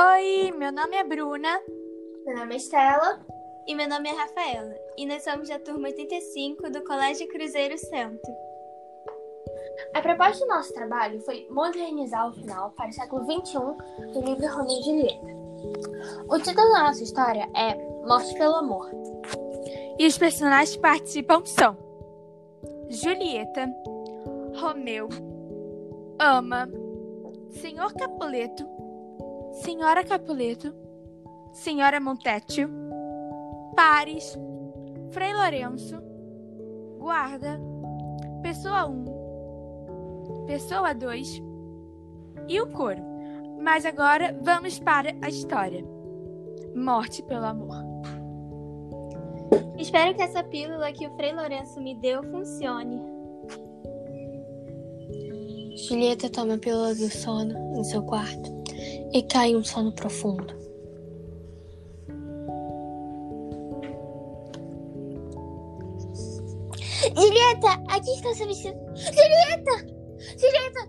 Oi, meu nome é Bruna. Meu nome é Estela. E meu nome é Rafaela. E nós somos da turma 85 do Colégio Cruzeiro Santo. A proposta do nosso trabalho foi modernizar o final para o século XXI do livro Romeu e Julieta. O título da nossa história é Morte pelo Amor. E os personagens que participam são Julieta, Romeu, Ama, Senhor Capuleto, Senhora Capuleto, Senhora Montécio, Pares, Frei Lourenço, Guarda, Pessoa 1, Pessoa 2 e o coro. Mas agora vamos para a história. Morte pelo amor. Espero que essa pílula que o Frei Lourenço me deu funcione. Julieta toma a pílula do sono em seu quarto e cai em um sono profundo. Julieta, aqui está seu vestido. Julieta! Julieta,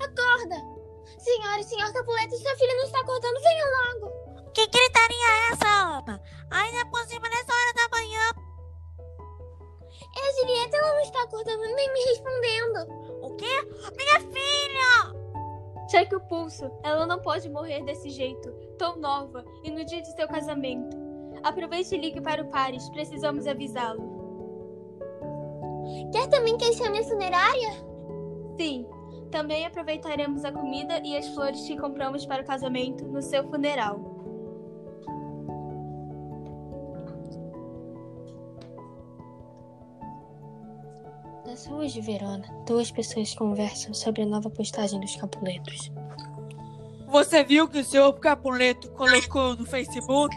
acorda! Senhora e senhor Capuleto, sua filha não está acordando, venha logo! Que gritaria é essa, Alma? Ainda por cima nessa hora da manhã. É Julieta, ela não está acordando nem me respondendo. O quê? Minha filha! Cheque o pulso. Ela não pode morrer desse jeito, tão nova e no dia de seu casamento. Aproveite e ligue para o Paris, precisamos avisá-lo. Quer também que a funerária? Sim, também aproveitaremos a comida e as flores que compramos para o casamento no seu funeral. Nas ruas de Verona, duas pessoas conversam sobre a nova postagem dos Capuletos. Você viu que o seu Capuleto colocou no Facebook?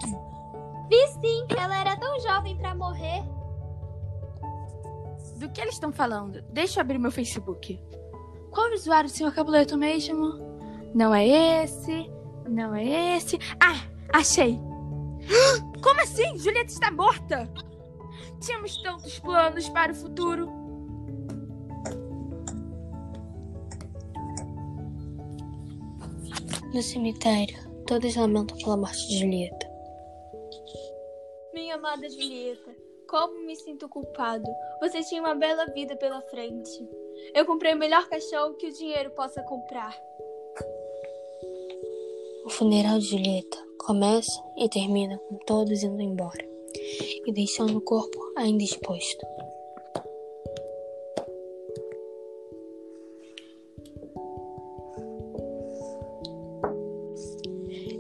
Vi sim, ela era tão jovem para morrer. Do que eles estão falando? Deixa eu abrir meu Facebook. Qual o usuário do senhor Capuleto mesmo? Não é esse. Não é esse. Ah, achei. Como assim? Julieta está morta? Tínhamos tantos planos para o futuro. No cemitério, todos lamentam pela morte de Julieta. Minha amada Julieta, como me sinto culpado. Você tinha uma bela vida pela frente. Eu comprei o melhor cachorro que o dinheiro possa comprar. O funeral de Julieta começa e termina com todos indo embora e deixando o corpo ainda exposto.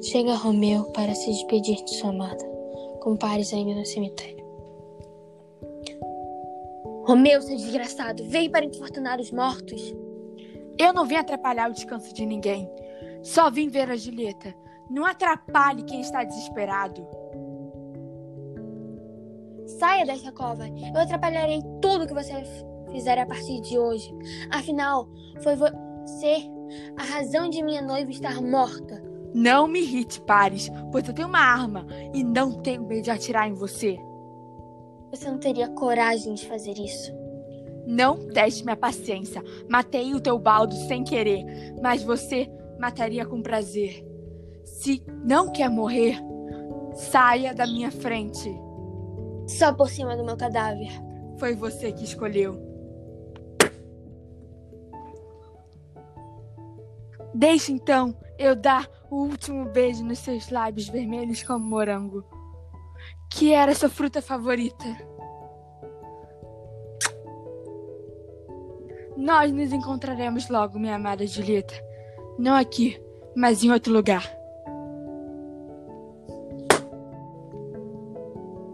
Chega Romeu para se despedir de sua amada, com Paris ainda no cemitério. Romeu, seu desgraçado, veio para infortunar os mortos. Eu não vim atrapalhar o descanso de ninguém. Só vim ver a Julieta. Não atrapalhe quem está desesperado. Saia dessa cova. Eu atrapalharei tudo que você fizer a partir de hoje. Afinal, foi você a razão de minha noiva estar morta. Não me irrite, Pares, pois eu tenho uma arma e não tenho medo de atirar em você. Você não teria coragem de fazer isso. Não teste minha paciência. Matei o teu baldo sem querer, mas você mataria com prazer. Se não quer morrer, saia da minha frente. Só por cima do meu cadáver. Foi você que escolheu. Deixe então eu dar o último beijo nos seus lábios vermelhos como morango. Que era sua fruta favorita. Nós nos encontraremos logo, minha amada Julieta. Não aqui, mas em outro lugar.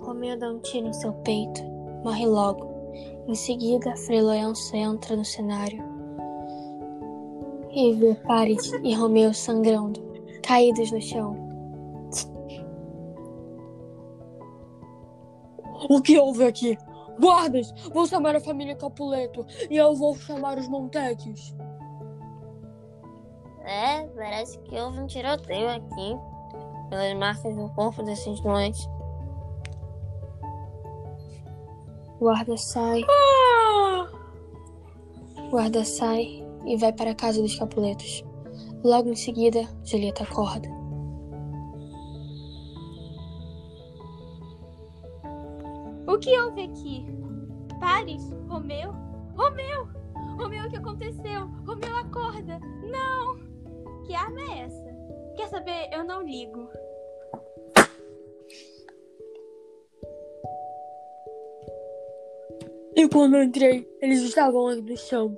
Romeu dá um tiro em seu peito, morre logo. Em seguida, Frei entra no cenário e vê Paris e Romeu sangrando, caídos no chão. O que houve aqui? Guardas, vou chamar a família Capuleto e eu vou chamar os Montequios. É, parece que houve um tiroteio aqui, pelas marcas no corpo desses dois. Guarda sai. Guarda sai e vai para a casa dos Capuletos. Logo em seguida, Julieta acorda. O que houve aqui? Paris? Romeu? Romeu! Romeu, o que aconteceu? Romeu, acorda! Não! Que arma é essa? Quer saber? Eu não ligo. E quando eu entrei, eles estavam lá no chão.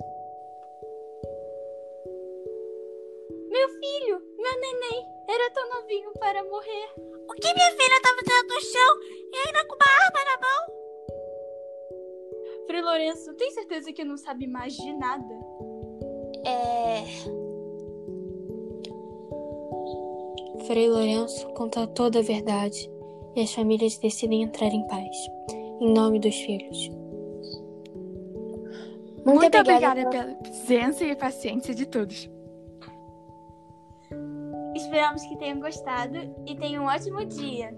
Para morrer. O que minha filha tá fazendo no chão e ainda com uma arma na mão? Frei Lourenço, tem certeza que não sabe mais de nada? É. Frei Lourenço conta toda a verdade e as famílias decidem entrar em paz, em nome dos filhos. Muito, obrigada obrigada pela presença e paciência de todos. Esperamos que tenham gostado e tenham um ótimo dia.